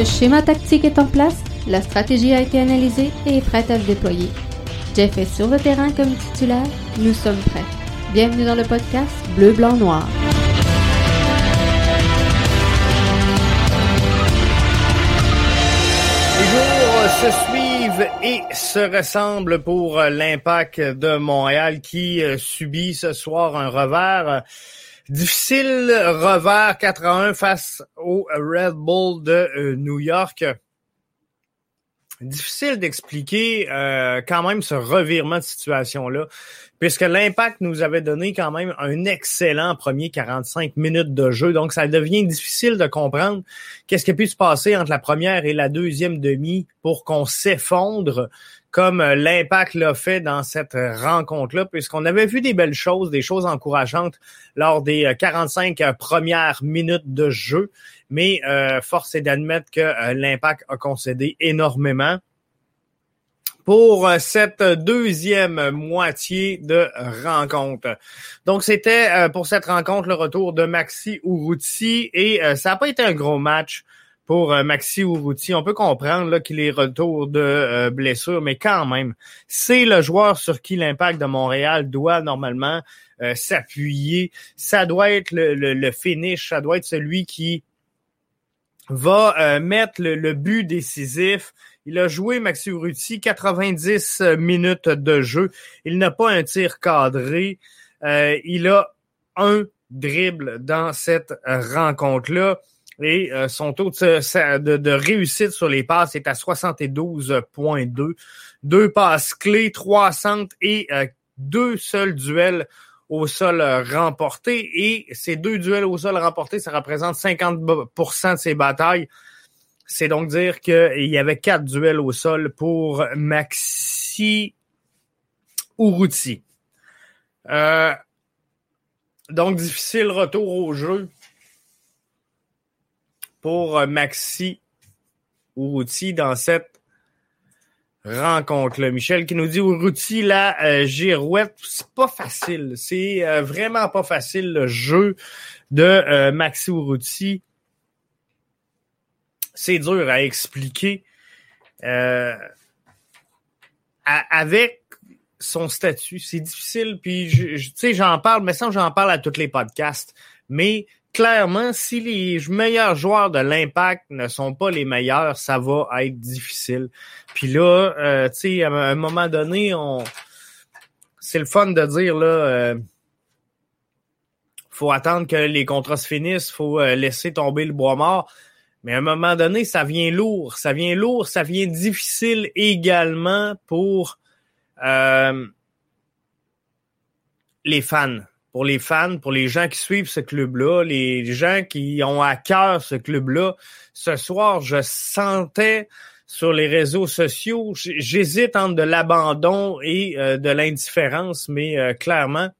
Le schéma tactique est en place, la stratégie a été analysée et est prête à se déployer. Jeff est sur le terrain comme titulaire, nous sommes prêts. Bienvenue dans le podcast Bleu, Blanc, Noir. Les jours se suivent et se ressemblent pour l'impact de Montréal qui euh, subit ce soir un revers. Difficile revers 4 à 1 face au Red Bull de euh, New York. Difficile d'expliquer euh, quand même ce revirement de situation-là, puisque l'impact nous avait donné quand même un excellent premier 45 minutes de jeu. Donc, ça devient difficile de comprendre qu'est-ce qui a pu se passer entre la première et la deuxième demi pour qu'on s'effondre comme euh, l'impact l'a fait dans cette rencontre-là, puisqu'on avait vu des belles choses, des choses encourageantes lors des 45 euh, premières minutes de jeu, mais euh, force est d'admettre que l'impact a concédé énormément. Pour cette deuxième moitié de rencontre. Donc, c'était pour cette rencontre le retour de Maxi Urruti et ça n'a pas été un gros match pour euh, Maxi Urruti. On peut comprendre qu'il est retour de euh, blessure, mais quand même, c'est le joueur sur qui l'impact de Montréal doit normalement euh, s'appuyer. Ça doit être le, finish, ça doit être celui qui va mettre le, but décisif. Il a joué Maxi Urruti 90 minutes de jeu. Il n'a pas un tir cadré. il a un dribble dans cette rencontre-là et euh, son taux de, réussite sur les passes est à 72,2. Deux passes clés, trois centres et euh, deux seuls duels au sol remportés. Et ces deux duels au sol remportés, ça représente 50% de ses batailles. C'est donc dire qu'il y avait quatre duels au sol pour Maxi Urruti. Euh, donc, difficile retour au jeu pour euh, Maxi Urruti dans cette rencontre-là. Michel qui nous dit Urruti, la euh, girouette, c'est pas facile. C'est euh, vraiment pas facile le jeu de Maxi Urruti. C'est dur à expliquer. avec son statut, c'est difficile. Puis, tu sais, j'en parle, mais ça, j'en parle à tous les podcasts. Mais clairement, si les meilleurs joueurs de l'impact ne sont pas les meilleurs, ça va être difficile. Puis là, euh, tu sais, à un moment donné, on c'est le fun de dire là euh, faut attendre que les contrats se finissent, faut euh, laisser tomber le bois mort. Mais à un moment donné, ça vient lourd, ça vient lourd, ça vient difficile également pour euh, les fans pour les fans, pour les gens qui suivent ce club-là, les gens qui ont à cœur ce club-là. Ce soir, je sentais sur les réseaux sociaux, j'hésite entre de l'abandon et euh, de l'indifférence, mais euh, clairement,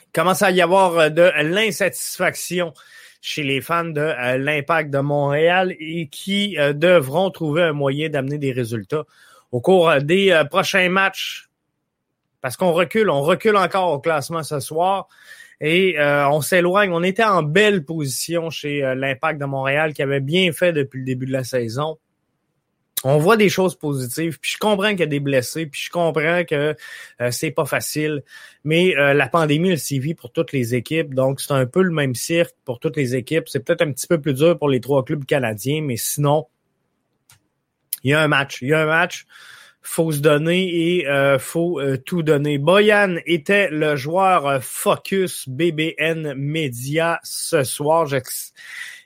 il commence à y avoir euh, de l'insatisfaction chez les fans de l'impact de Montréal et qui devront trouver un moyen d'amener des résultats au cours des prochains matchs parce qu'on recule, on recule encore au classement ce soir. Et euh, on s'éloigne. On était en belle position chez euh, l'Impact de Montréal qui avait bien fait depuis le début de la saison. On voit des choses positives, puis je comprends qu'il y a des blessés, puis je comprends que euh, c'est pas facile, mais la pandémie le sévit pour toutes les équipes, donc c'est un peu le même cirque pour toutes les équipes. C'est peut-être un petit peu plus dur pour les trois clubs canadiens, mais sinon, il y a un match. Il y a un match faut se donner et euh, faut euh, tout donner. Boyan était le joueur euh, focus BBN Media ce soir.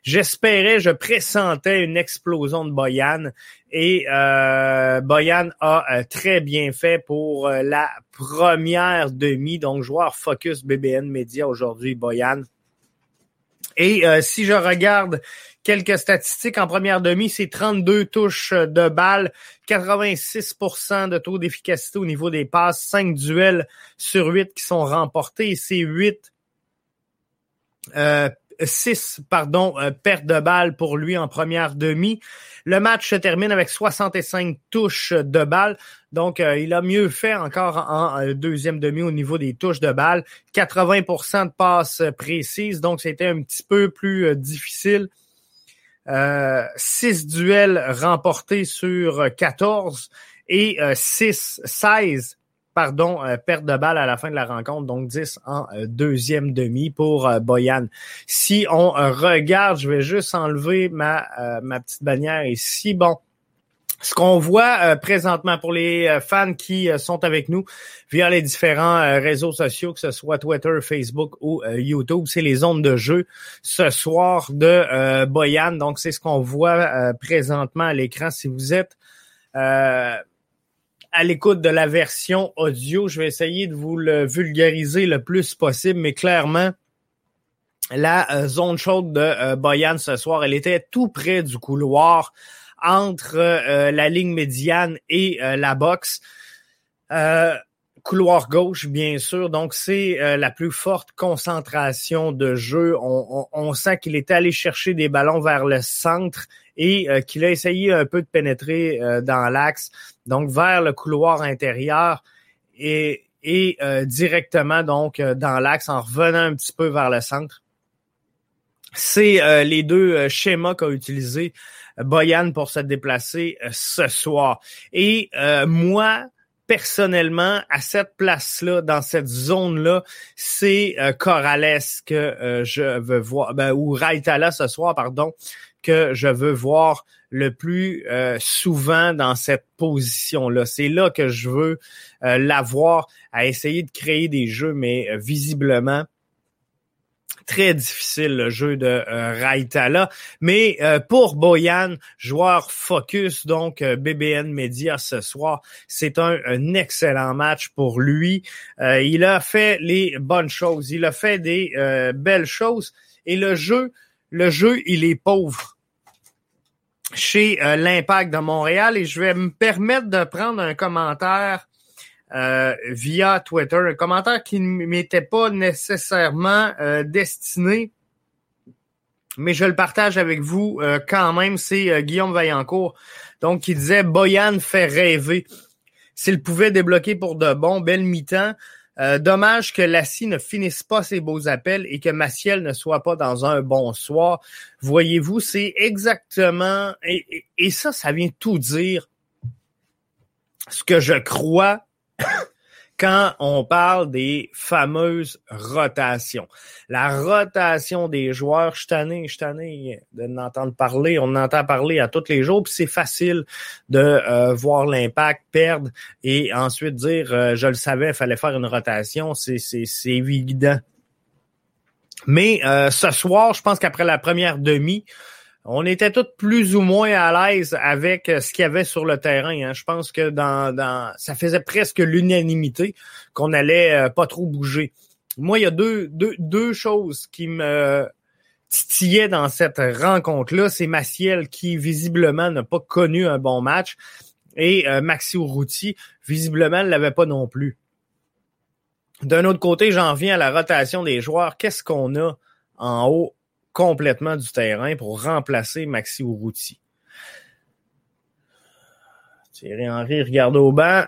J'espérais, je pressentais une explosion de Boyan et euh, Boyan a très bien fait pour la première demi. Donc, joueur focus BBN Media aujourd'hui, Boyan. Et si je regarde Quelques statistiques en première demi, c'est 32 touches de balles, 86% de taux d'efficacité au niveau des passes, 5 duels sur 8 qui sont remportés, c'est 8 euh, 6 pardon, euh, pertes de balles pour lui en première demi. Le match se termine avec 65 touches de balles. Donc, euh, il a mieux fait encore en, euh, deuxième demi au niveau des touches de balles. 80% de passes précises. Donc, c'était un petit peu plus difficile 6 duels remportés sur 14 et 6, 16 pardon, perte de balle à la fin de la rencontre, donc 10 en deuxième demi pour Boyan. Si on regarde, je vais juste enlever ma, ma petite bannière ici. Bon, ce qu'on voit euh, présentement pour les euh, fans qui euh, sont avec nous via les différents réseaux sociaux, que ce soit Twitter, Facebook ou YouTube, c'est les zones de jeu ce soir de Boyan. Donc, c'est ce qu'on voit présentement à l'écran. Si vous êtes à l'écoute de la version audio, je vais essayer de vous le vulgariser le plus possible, mais clairement, la zone chaude de Boyan ce soir, elle était tout près du couloir entre euh, la ligne médiane et euh, la boxe. Euh, couloir gauche, bien sûr. Donc, c'est la plus forte concentration de jeu. On, sent qu'il était allé chercher des ballons vers le centre et qu'il a essayé un peu de pénétrer dans l'axe, donc vers le couloir intérieur et, et directement donc dans l'axe en revenant un petit peu vers le centre. C'est les deux schémas qu'a utilisé Boyan pour se déplacer euh, ce soir. Et euh, moi, personnellement, à cette place-là, dans cette zone-là, c'est euh, Corrales que je veux voir, ben, ou Raitala ce soir, pardon, que je veux voir le plus souvent dans cette position-là. C'est là que je veux l'avoir à essayer de créer des jeux, mais visiblement, très difficile le jeu de euh. Mais euh, pour Boyan, joueur focus, donc euh, BBN Media ce soir, c'est un, excellent match pour lui. il a fait les bonnes choses, il a fait des belles choses. Et le jeu, le jeu, il est pauvre chez l'Impact de Montréal. Et je vais me permettre de prendre un commentaire euh, via Twitter, un commentaire qui ne m'était pas nécessairement euh, destiné, mais je le partage avec vous euh, quand même. C'est Guillaume Vaillancourt, donc qui disait Boyan fait rêver. S'il pouvait débloquer pour de bon, belle mi-temps. dommage que Lassie ne finisse pas ses beaux appels et que Maciel ne soit pas dans un bon soir. Voyez-vous, c'est exactement et, et ça, ça vient tout dire ce que je crois quand on parle des fameuses rotations. La rotation des joueurs, je tanné, je tanné d'en parler, on en entend parler à tous les jours, puis c'est facile de euh, voir l'impact perdre et ensuite dire euh, je le savais, il fallait faire une rotation, c'est évident. Mais euh, ce soir, je pense qu'après la première demi, on était tous plus ou moins à l'aise avec euh, ce qu'il y avait sur le terrain. Hein. Je pense que dans, dans ça faisait presque l'unanimité qu'on allait euh, pas trop bouger. Moi, il y a deux, deux, deux choses qui me titillaient dans cette rencontre-là. C'est Maciel qui, visiblement, n'a pas connu un bon match. Et euh, Maxi Urruti, visiblement, ne l'avait pas non plus. D'un autre côté, j'en viens à la rotation des joueurs. Qu'est-ce qu'on a en haut? Complètement du terrain pour remplacer Maxi Urruti. Thierry Henry regarde au banc.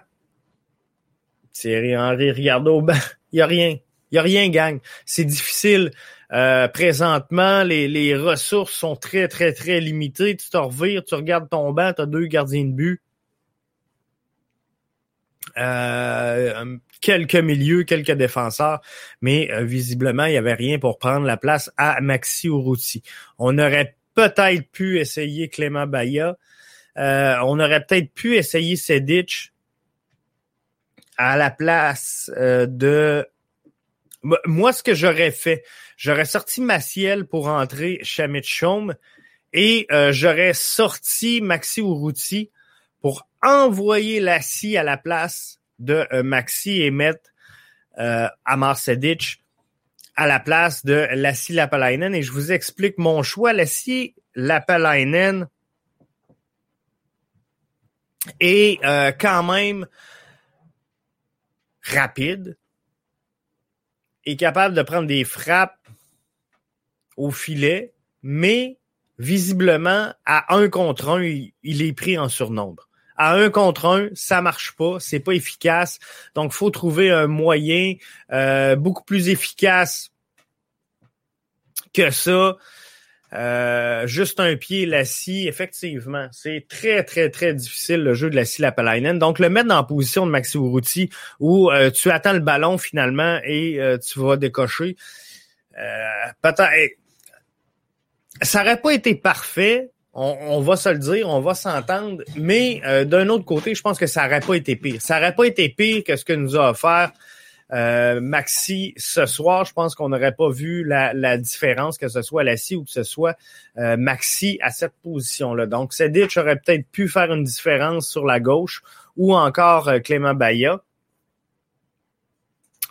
Thierry Henry regarde au banc. Il n'y a rien. Il n'y a rien, gang. C'est difficile. Euh, présentement, les, ressources sont très, très, très limitées. Tu te revires, tu regardes ton banc, tu as deux gardiens de but. Euh, quelques milieux, quelques défenseurs, mais euh, visiblement, il n'y avait rien pour prendre la place à Maxi Urruti. On aurait peut-être pu essayer Clément Baya. Euh, on aurait peut-être pu essayer Sedic à la place de... Moi, ce que j'aurais fait, j'aurais sorti Maciel pour entrer Shamit Chaume et j'aurais sorti Maxi Urruti pour envoyer Lassie à la place de euh, Maxi et mettre euh, Amar Sedic à la place de Lassie Lapalainen. Et je vous explique mon choix. Lassie Lapalainen est euh, quand même rapide, est capable de prendre des frappes au filet, mais visiblement, à un contre un, il est pris en surnombre à un contre un, ça marche pas, c'est pas efficace. Donc, faut trouver un moyen euh, beaucoup plus efficace que ça. Euh, juste un pied, la scie, effectivement. C'est très, très, très difficile le jeu de la scie Lapalainen. Donc, le mettre dans la position de Maxi Urruti où euh, tu attends le ballon finalement et euh, tu vas décocher. peut-être. Ça n'aurait pas été parfait, on, va se le dire, on va s'entendre, mais d'un autre côté, je pense que ça n'aurait pas été pire. Ça n'aurait pas été pire que ce que nous a offert euh, Maxi, ce soir, je pense qu'on n'aurait pas vu la, différence, que ce soit Lassie ou que ce soit euh, Maxi à cette position-là. Donc, Sedic aurait peut-être pu faire une différence sur la gauche ou encore euh, Clément Baya.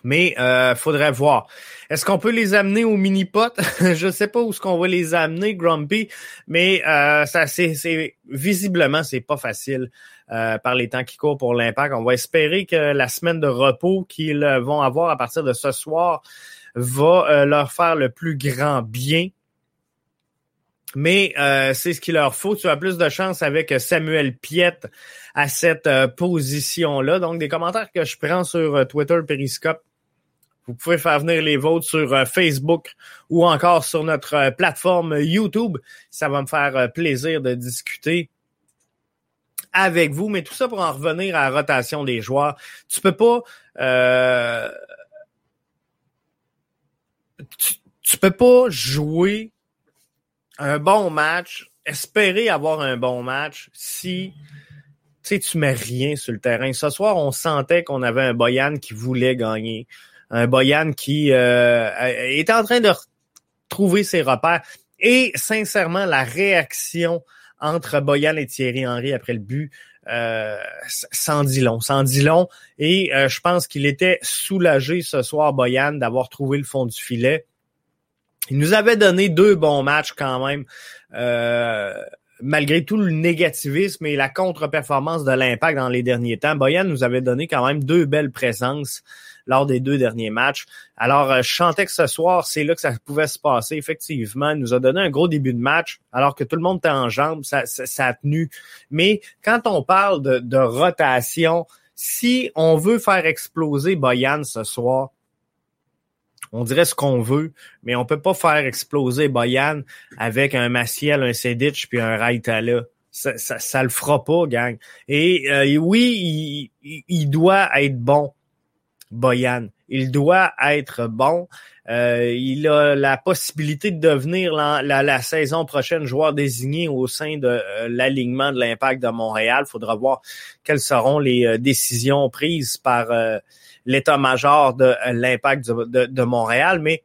Mais euh, faudrait voir. Est-ce qu'on peut les amener au mini-pot? je sais pas où est-ce qu'on va les amener, Grumpy, mais euh, ça c'est visiblement c'est pas facile euh, par les temps qui courent pour l'impact. On va espérer que la semaine de repos qu'ils vont avoir à partir de ce soir va euh, leur faire le plus grand bien. Mais euh, c'est ce qu'il leur faut. Tu as plus de chance avec Samuel Piette à cette position-là. Donc, des commentaires que je prends sur Twitter, Periscope, vous pouvez faire venir les vôtres sur euh, Facebook ou encore sur notre euh, plateforme YouTube. Ça va me faire euh, plaisir de discuter avec vous, mais tout ça pour en revenir à la rotation des joueurs. Tu peux pas tu, peux pas jouer un bon match, espérer avoir un bon match si tu sais, tu mets rien sur le terrain. Ce soir, on sentait qu'on avait un Boyan qui voulait gagner un Boyan qui euh, est en train de trouver ses repères. Et sincèrement, la réaction entre Boyan et Thierry Henry après le but, euh, sans dit long, sans dit long. Et euh, je pense qu'il était soulagé ce soir, Boyan, d'avoir trouvé le fond du filet. Il nous avait donné deux bons matchs quand même. Euh, malgré tout le négativisme et la contre-performance de l'impact dans les derniers temps, Boyan nous avait donné quand même deux belles présences lors des deux derniers matchs. Alors, euh, je chantais que ce soir, c'est là que ça pouvait se passer. Effectivement, il nous a donné un gros début de match, alors que tout le monde était en jambes, ça, ça, a tenu. Mais quand on parle de, rotation, si on veut faire exploser Boyan ce soir, on dirait ce qu'on veut, mais on peut pas faire exploser Boyan avec un Maciel, un Sedic puis un Raitala. Ça, ça, ça, le fera pas, gang. Et euh, oui, il, doit être bon, Boyan. Il doit être bon. Euh, il a la possibilité de devenir la, saison prochaine joueur désigné au sein de euh, l'alignement de l'impact de Montréal. Il faudra voir quelles seront les décisions prises par l'état-major de euh, l'impact de, Montréal, mais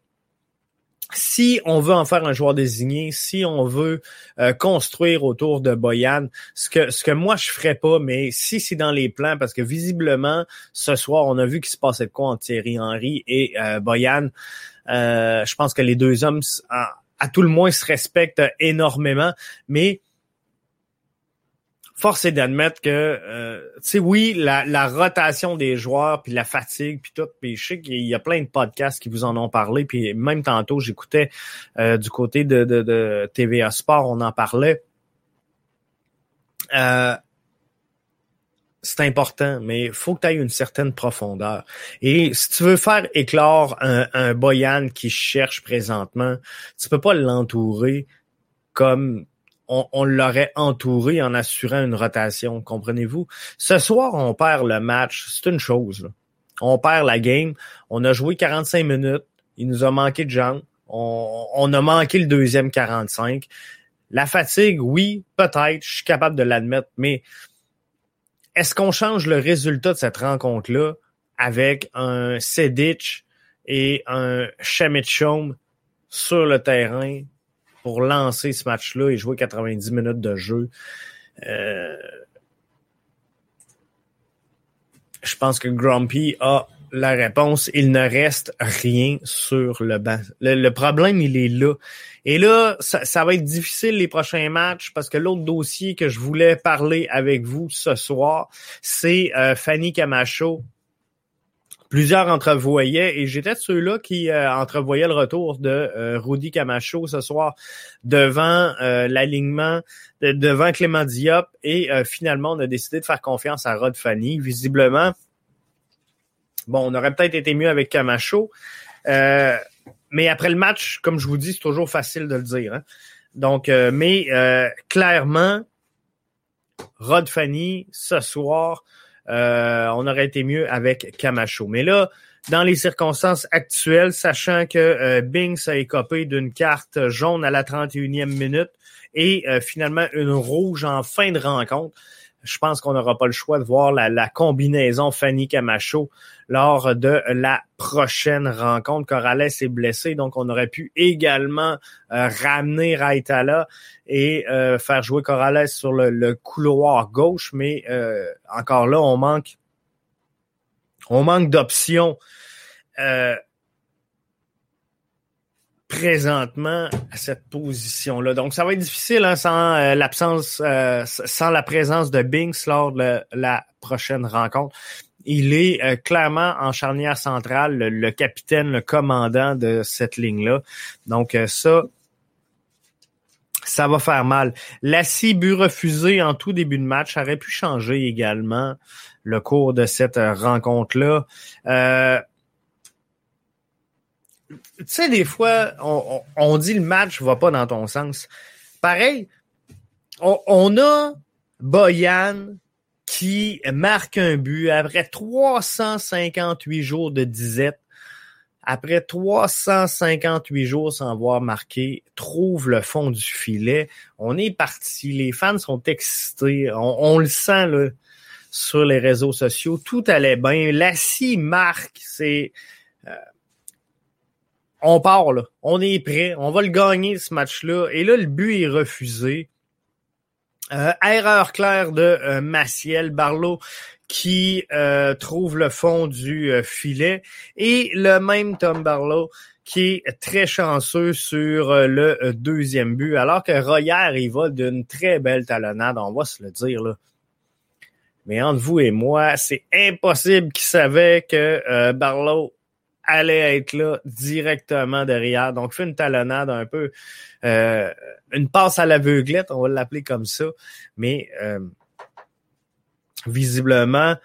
si on veut en faire un joueur désigné, si on veut euh, construire autour de Boyan, ce que ce que moi je ferais pas, mais si c'est dans les plans, parce que visiblement ce soir on a vu qu'il se passait de quoi entre Thierry Henry et euh, Boyan. je pense que les deux hommes, à tout le moins, se respectent énormément, mais force est d'admettre que, euh, tu sais, oui, la, rotation des joueurs, puis la fatigue, puis tout, puis je sais qu'il y a plein de podcasts qui vous en ont parlé, puis même tantôt, j'écoutais euh, du côté de, de, TVA Sport, on en parlait. Euh, c'est important, mais il faut que tu aies une certaine profondeur. Et si tu veux faire éclore un, un Boyan qui cherche présentement, tu peux pas l'entourer comme on, l'aurait entouré en assurant une rotation, comprenez-vous? Ce soir, on perd le match, c'est une chose. On perd la game, on a joué 45 minutes, il nous a manqué de jambes, on, a manqué le deuxième 45. La fatigue, oui, peut-être, je suis capable de l'admettre, mais est-ce qu'on change le résultat de cette rencontre-là avec un Sedic et un Chamichom sur le terrain pour lancer ce match-là et jouer 90 minutes de jeu. Euh, je pense que Grumpy a la réponse. Il ne reste rien sur le banc. Le, problème, il est là. Et là, ça, va être difficile les prochains matchs parce que l'autre dossier que je voulais parler avec vous ce soir, c'est euh, Fanny Camacho plusieurs entrevoyaient, et j'étais de ceux-là qui euh, entrevoyaient le retour de euh, Rudy Camacho ce soir devant euh, l'alignement, devant Clément Diop, et finalement, on a décidé de faire confiance à Rod Fanny. Visiblement, bon, on aurait peut-être été mieux avec Camacho, mais après le match, comme je vous dis, c'est toujours facile de le dire. Donc, euh, mais euh, clairement, Rod Fanny, ce soir, euh, on aurait été mieux avec Camacho. Mais là, dans les circonstances actuelles, sachant que euh, Binks a écopé d'une carte jaune à la 31e minute et finalement une rouge en fin de rencontre, je pense qu'on n'aura pas le choix de voir la, combinaison Fanny Camacho lors de la prochaine rencontre. Corrales est blessé, donc on aurait pu également euh, ramener Raitala et euh, faire jouer Corrales sur le, couloir gauche, mais euh, encore là, on manque on manque d'options présentement à cette position-là. Donc, ça va être difficile hein, sans euh, l'absence, euh, sans la présence de Binks lors de la prochaine rencontre. Il est euh, clairement en charnière centrale, le, capitaine, le commandant de cette ligne-là. Donc, ça, ça va faire mal. Lassie but refusé en tout début de match aurait pu changer également le cours de cette rencontre-là. Tu sais, des fois, on, dit le match va pas dans ton sens. Pareil, on, a Boyan qui marque un but après 358 jours de disette. Après 358 jours sans avoir marqué, trouve le fond du filet. On est parti. Les fans sont excités. On, le sent là, sur les réseaux sociaux. Tout allait bien. Lassie marque. C'est euh, on part là, on est prêt, on va le gagner ce match-là. Et là, le but est refusé. Euh, erreur claire de euh, Barlow qui euh, trouve le fond du filet et le même Tom Barlow qui est très chanceux sur le deuxième but alors que Royer il va d'une très belle talonnade, on va se le dire là. Mais entre vous et moi, c'est impossible qu'il savait que Barlow allait être là directement derrière. Donc, fait une talonnade un peu, euh, une passe à l'aveuglette, on va l'appeler comme ça. Mais euh, visiblement,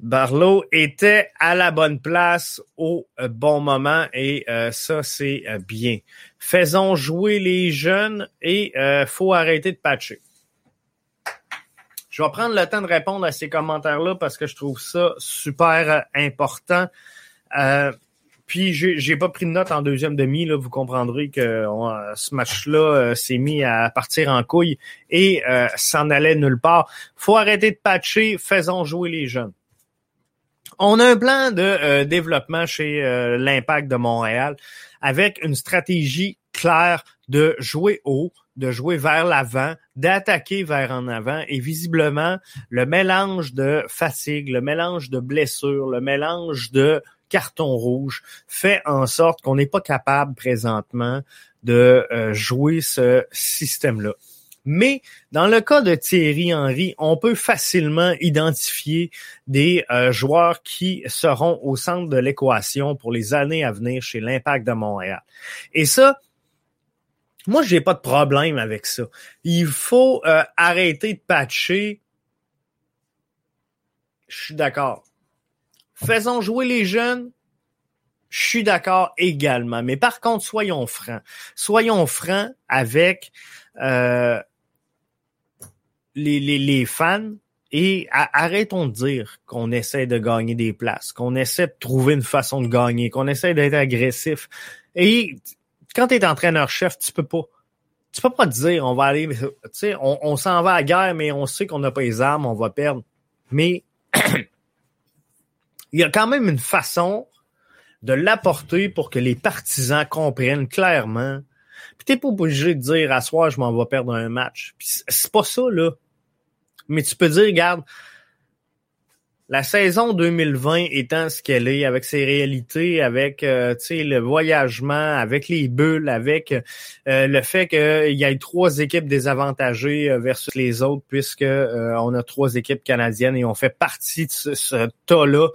Barlow était à la bonne place au euh, bon moment et ça, c'est bien. Faisons jouer les jeunes et faut arrêter de patcher. Je vais prendre le temps de répondre à ces commentaires-là parce que je trouve ça super important. Puis j'ai pas pris de note en deuxième demi. Là, vous comprendrez que ce match-là euh, s'est mis à partir en couille et euh, s'en allait nulle part. Faut arrêter de patcher, faisons jouer les jeunes. On a un plan de euh, développement chez l'Impact de Montréal avec une stratégie claire de jouer haut, de jouer vers l'avant, d'attaquer vers en avant et visiblement le mélange de fatigue, le mélange de blessures, le mélange de carton rouge fait en sorte qu'on n'est pas capable présentement de euh, jouer ce système-là. Mais dans le cas de Thierry Henry, on peut facilement identifier des euh, joueurs qui seront au centre de l'équation pour les années à venir chez l'Impact de Montréal. Et ça, moi, j'ai pas de problème avec ça. Il faut euh, arrêter de patcher. Je suis d'accord faisons jouer les jeunes, je suis d'accord également. Mais par contre, soyons francs. Soyons francs avec euh, les, les, les, fans et arrêtons de dire qu'on essaie de gagner des places, qu'on essaie de trouver une façon de gagner, qu'on essaie d'être agressif. Et quand tu es entraîneur-chef, tu peux pas. Tu peux pas te dire on va aller, tu sais, on, on s'en va à la guerre, mais on sait qu'on n'a pas les armes, on va perdre. Mais il y a quand même une façon de l'apporter pour que les partisans comprennent clairement. Puis t'es pas obligé de dire à soir je m'en vais perdre un match. c'est pas ça, là. Mais tu peux dire, regarde, la saison 2020 étant ce qu'elle est, avec ses réalités, avec euh, le voyagement, avec les bulles, avec euh, le fait qu'il y ait trois équipes désavantagées euh, versus les autres, puisque on a trois équipes canadiennes et on fait partie de ce, ce tas-là.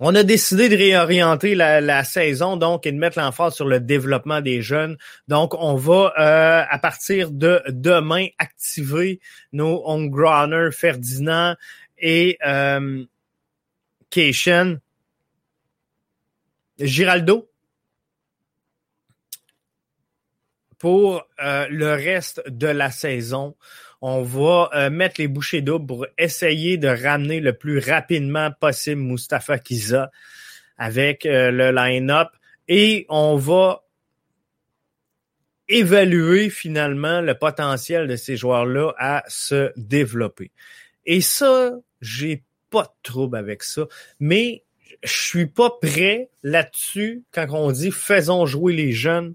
On a décidé de réorienter la, la, saison donc et de mettre l'emphase sur le développement des jeunes. Donc, on va euh, à partir de demain activer nos homegrowners Ferdinand et euh, Keishan. Giraldo. pour euh, le reste de la saison. On va euh, mettre les bouchées doubles pour essayer de ramener le plus rapidement possible Mustafa Kiza avec euh, le line-up et on va évaluer finalement le potentiel de ces joueurs-là à se développer. Et ça, j'ai pas de trouble avec ça, mais je suis pas prêt là-dessus quand on dit faisons jouer les jeunes.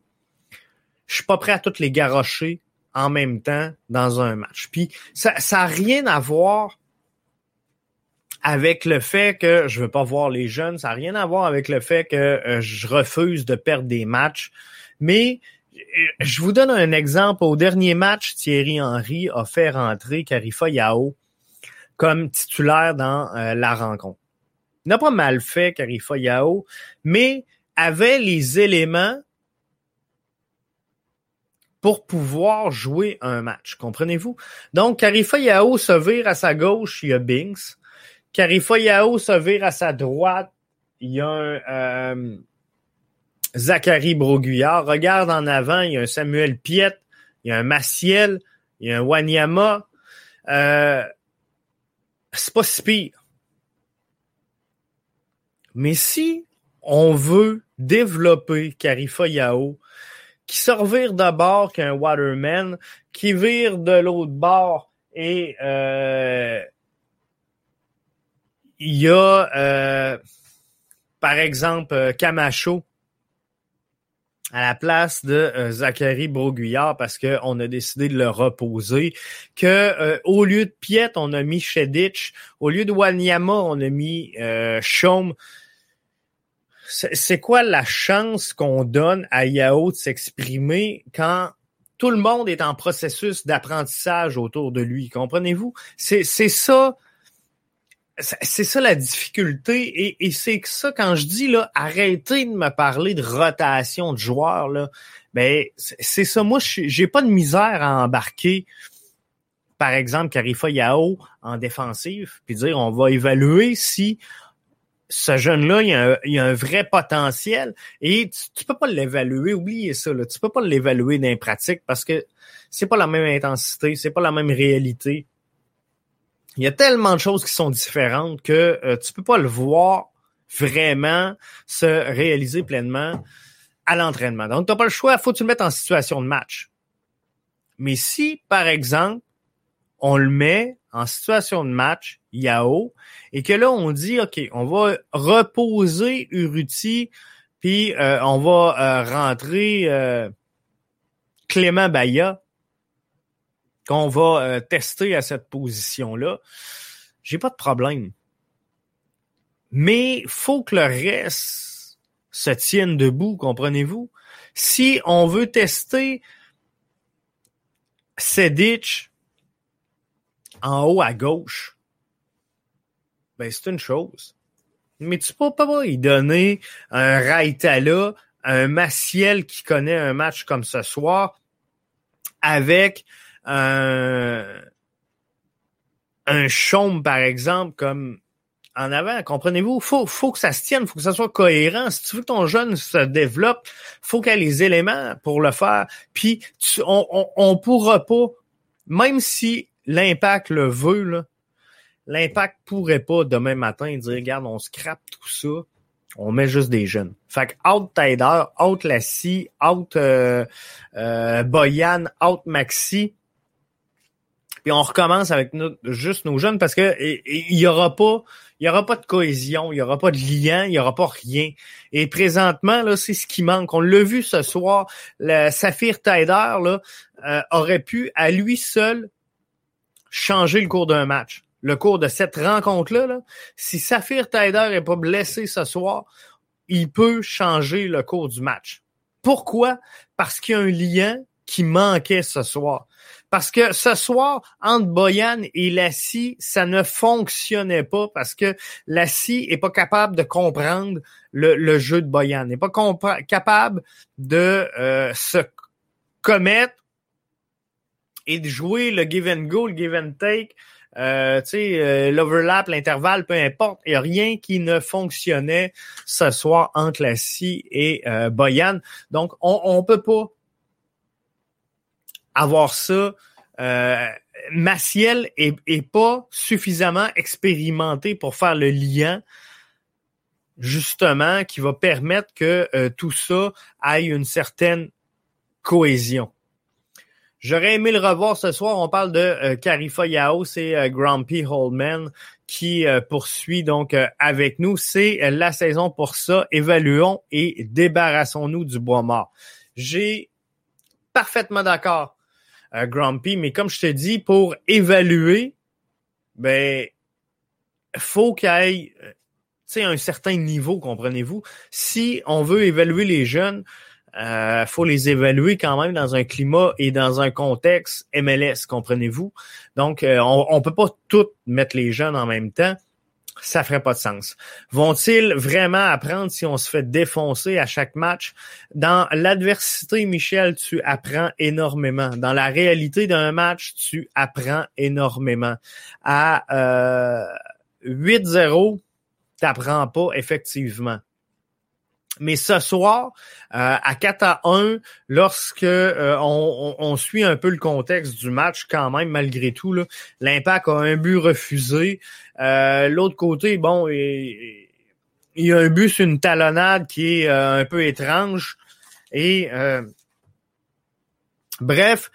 Je suis pas prêt à toutes les garrocher en même temps dans un match. Puis ça ça a rien à voir avec le fait que je veux pas voir les jeunes, ça n'a rien à voir avec le fait que euh, je refuse de perdre des matchs, mais euh, je vous donne un exemple. Au dernier match, Thierry Henry a fait rentrer Karifa Yao comme titulaire dans euh, la rencontre. Il n'a pas mal fait Karifa Yao, mais avait les éléments pour pouvoir jouer un match. Comprenez-vous? Donc, Karifa Yao se vire à sa gauche, il y a Binks. Karifa Yao se vire à sa droite, il y a un euh, Zachary Broguillard. Regarde en avant, il y a un Samuel Piet, il y a un Maciel, il y a un Wanyama. Euh, c'est pas si pire. Mais si on veut développer Karifa Yao, qui revire d'abord qu'un Waterman, qui vire de l'autre bord et euh, il y a euh, par exemple euh, Camacho à la place de euh, Zachary Broguillard parce qu'on a décidé de le reposer, que euh, au lieu de Piet, on a mis Shedich, au lieu de Wanyama, on a mis euh, c'est quoi la chance qu'on donne à Yao de s'exprimer quand tout le monde est en processus d'apprentissage autour de lui, comprenez-vous? C'est ça, c'est ça la difficulté et, c'est ça quand je dis là, arrêtez de me parler de rotation de joueurs là. Ben c'est ça, moi j'ai pas de misère à embarquer par exemple Carifa Yao en défensive puis dire on va évaluer si ce jeune-là, il, y a un, vrai potentiel et tu, tu peux pas l'évaluer, oubliez ça, là, tu peux pas l'évaluer dans les pratiques parce que c'est pas la même intensité, c'est pas la même réalité. Il y a tellement de choses qui sont différentes que euh, tu peux pas le voir vraiment se réaliser pleinement à l'entraînement. Donc, tu n'as pas le choix, faut que tu le mettre en situation de match. Mais si, par exemple, on le met en situation de match, Yao, et que là, on dit, OK, on va reposer Uruti, puis euh, on va euh, rentrer euh, Clément Baya, qu'on va tester à cette position-là. J'ai pas de problème. Mais faut que le reste se tienne debout, comprenez-vous? Si on veut tester Sedic, en haut à gauche, ben c'est une chose. Mais tu peux pas y donner un Raitala, un Maciel qui connaît un match comme ce soir, avec un, un Chaume, par exemple, comme en avant, comprenez-vous? Faut, faut que ça se tienne, faut que ça soit cohérent. Si tu veux que ton jeune se développe, faut qu'il ait les éléments pour le faire. Puis on, on, on pourra pas, même si l'impact le veut, l'impact pourrait pas demain matin dire regarde, on scrape tout ça, on met juste des jeunes. Fait que out Tider, out Lassie, out euh, euh, Boyan, out Maxi. Puis on recommence avec juste nos jeunes parce que il y aura pas il y aura pas de cohésion, il y aura pas de lien, il y aura pas rien. Et présentement là, c'est ce qui manque. On l'a vu ce soir, le Saphir Tider là euh, aurait pu à lui seul changer le cours d'un match. Le cours de cette rencontre-là, si Saphir Tider n'est pas blessé ce soir, il peut changer le cours du match. Pourquoi? Parce qu'il y a un lien qui manquait ce soir. Parce que ce soir, entre Boyan et Lassie, ça ne fonctionnait pas parce que Lassie est pas capable de comprendre le, jeu de Boyan, n'est pas capable de euh, se commettre et de jouer le give and go, le give and take, euh, euh, l'overlap, l'intervalle, peu importe. Il n'y a rien qui ne fonctionnait ce soir entre Lassie et euh, Boyan. Donc, on ne peut pas avoir ça. Euh, Maciel est, est, pas suffisamment expérimenté pour faire le lien, justement, qui va permettre que euh, tout ça ait une certaine cohésion. J'aurais aimé le revoir ce soir. On parle de euh, Carifa Yao, c'est euh, Grumpy Holdman qui euh, poursuit donc euh, avec nous. C'est la saison pour ça. Évaluons et débarrassons-nous du bois mort. J'ai parfaitement d'accord, Grumpy, mais comme je te dis, pour évaluer, ben, faut qu'il y ait un certain niveau, comprenez-vous? Si on veut évaluer les jeunes, euh, faut les évaluer quand même dans un climat et dans un contexte MLS, comprenez-vous? Donc, euh, on ne peut pas tout mettre les jeunes en même temps. Ça ferait pas de sens. Vont-ils vraiment apprendre si on se fait défoncer à chaque match? Dans l'adversité, Michel, tu apprends énormément. Dans la réalité d'un match, tu apprends énormément. À euh, 8-0, t'apprends pas effectivement. Mais ce soir, euh, à 4 à 1, lorsque euh, on, on, suit un peu le contexte du match, quand même, malgré tout, l'Impact a un but refusé. Euh, l'autre côté, bon, il, il, y a un but sur une talonnade qui est un peu étrange. Et bref,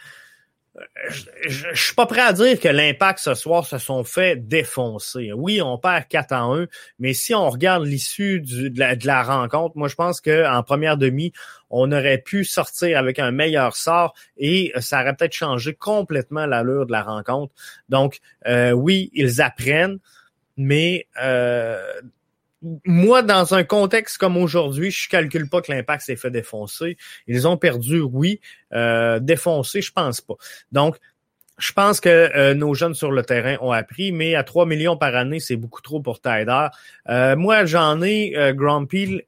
je, je, suis pas prêt à dire que l'impact ce soir se sont fait défoncer. Oui, on perd 4 en 1, mais si on regarde l'issue de, de, la rencontre, moi je pense qu'en première demi, on aurait pu sortir avec un meilleur sort et ça aurait peut-être changé complètement l'allure de la rencontre. Donc euh, oui, ils apprennent, mais euh, moi, dans un contexte comme aujourd'hui, je calcule pas que l'impact s'est fait défoncer. Ils ont perdu, oui. Euh, défoncer, je pense pas. Donc, je pense que euh, nos jeunes sur le terrain ont appris, mais à 3 millions par année, c'est beaucoup trop pour Tyder. Euh, moi, j'en ai, euh, Grumpy,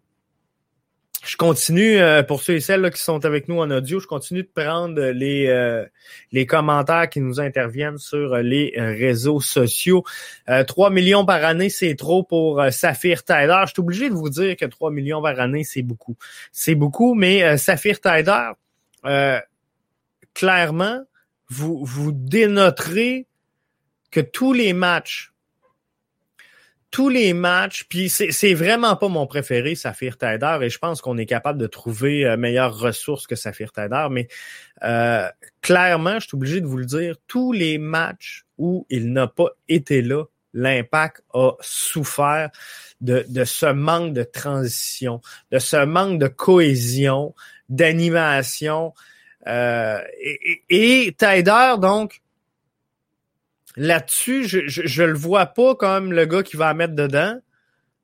je continue, euh, pour ceux et celles là, qui sont avec nous en audio, je continue de prendre les, euh, les commentaires qui nous interviennent sur les réseaux sociaux. Euh, 3 millions par année, c'est trop pour euh, Saphir Tyler. Je suis obligé de vous dire que 3 millions par année, c'est beaucoup. C'est beaucoup, mais Saphir Tyler, clairement, vous, vous dénoterez que tous les matchs tous les matchs, puis c'est vraiment pas mon préféré, Saphir Taider, et je pense qu'on est capable de trouver euh, meilleures ressources que Saphir Taider, mais euh, clairement, je suis obligé de vous le dire, tous les matchs où il n'a pas été là, l'impact a souffert de, ce manque de transition, de ce manque de cohésion, d'animation. Euh, et, et, et donc, là-dessus, je, je, le vois pas comme le gars qui va mettre dedans.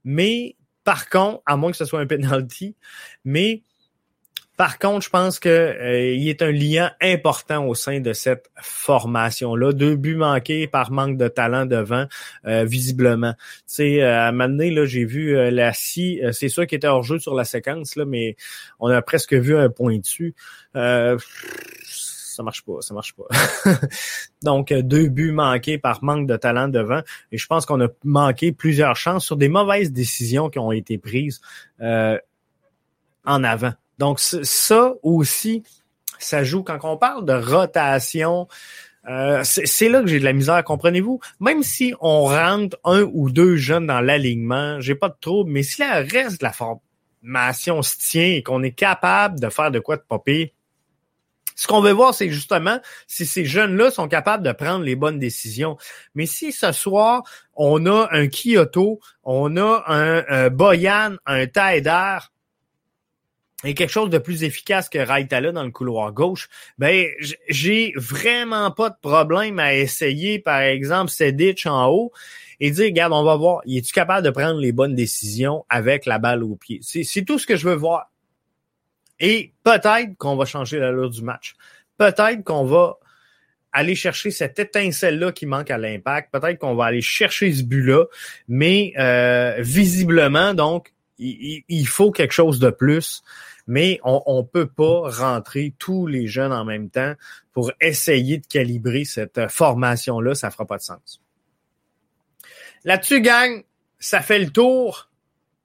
Mais par contre, à moins que ce soit un penalty, mais par contre, je pense que euh, il est un lien important au sein de cette formation-là. Deux buts manqués par manque de talent devant, euh, visiblement. Tu sais, euh, à un moment donné, là, j'ai vu la scie, c'est sûr qu'il était hors jeu sur la séquence, là, mais on a presque vu un point dessus ça marche pas, ça marche pas. Donc, euh, deux buts manqués par manque de talent devant. Et je pense qu'on a manqué plusieurs chances sur des mauvaises décisions qui ont été prises euh, en avant. Donc, ça aussi, ça joue quand on parle de rotation. Euh, c'est là que j'ai de la misère, comprenez-vous? Même si on rentre un ou deux jeunes dans l'alignement, j'ai pas de trouble, mais si le reste de la formation se tient et qu'on est capable de faire de quoi de popper, ce qu'on veut voir, c'est justement si ces jeunes-là sont capables de prendre les bonnes décisions. Mais si ce soir, on a un Kyoto, on a un, Boyan, un Taider, et quelque chose de plus efficace que Raitala dans le couloir gauche, ben j'ai vraiment pas de problème à essayer, par exemple, Sedic en haut et dire, regarde, on va voir, es-tu capable de prendre les bonnes décisions avec la balle au pied? C'est tout ce que je veux voir. Et peut-être qu'on va changer l'allure du match. Peut-être qu'on va aller chercher cette étincelle-là qui manque à l'impact. Peut-être qu'on va aller chercher ce but-là. Mais euh, visiblement, donc, il, faut quelque chose de plus. Mais on ne peut pas rentrer tous les jeunes en même temps pour essayer de calibrer cette formation-là. Ça fera pas de sens. Là-dessus, gang, ça fait le tour.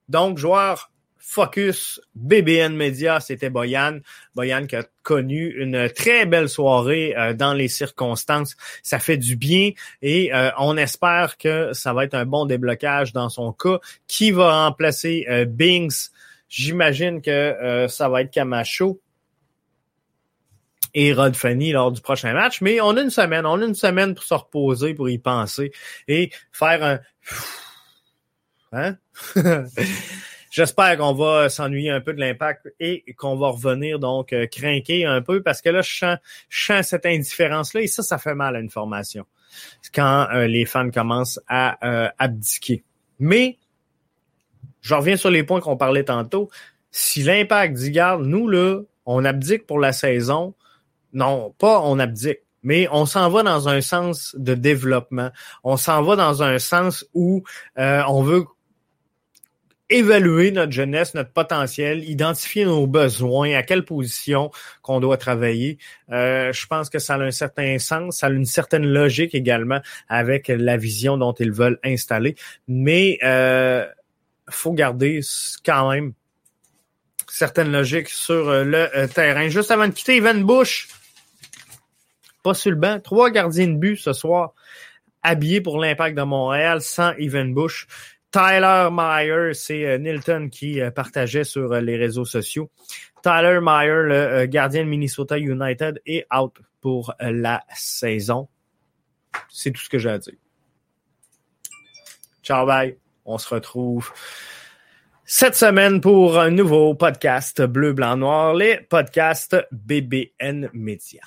Donc, joueur Focus BBN Media, c'était Boyan. Boyan qui a connu une très belle soirée dans les circonstances. Ça fait du bien et on espère que ça va être un bon déblocage dans son cas. Qui va remplacer Bings? J'imagine que ça va être Camacho et Rod Fanny lors du prochain match. Mais on a une semaine, on a une semaine pour se reposer, pour y penser et faire un... Hein? J'espère qu'on va s'ennuyer un peu de l'impact et qu'on va revenir donc euh, craquer un peu parce que là, je sens, je cette indifférence-là et ça, ça fait mal à une formation quand euh, les fans commencent à euh, abdiquer. Mais, je reviens sur les points qu'on parlait tantôt. Si l'impact dit, garde, nous, là, on abdique pour la saison, non, pas on abdique, mais on s'en va dans un sens de développement. On s'en va dans un sens où euh, on veut évaluer notre jeunesse, notre potentiel, identifier nos besoins, à quelle position qu'on doit travailler. Euh, je pense que ça a un certain sens, ça a une certaine logique également avec la vision dont ils veulent installer. Mais euh, faut garder quand même certaines logiques sur euh, le euh, terrain. Juste avant de quitter, Evan Bush, pas sur le banc, trois gardiens de but ce soir, habillés pour l'impact de Montréal, sans Evan Bush. Tyler Meyer, c'est euh, Nilton qui partageait sur les réseaux sociaux. Tyler Meyer, le gardien de Minnesota United, est out pour la saison. C'est tout ce que j'ai à dire. Ciao, bye. On se retrouve cette semaine pour un nouveau podcast bleu, blanc, noir, les podcasts BBN Media.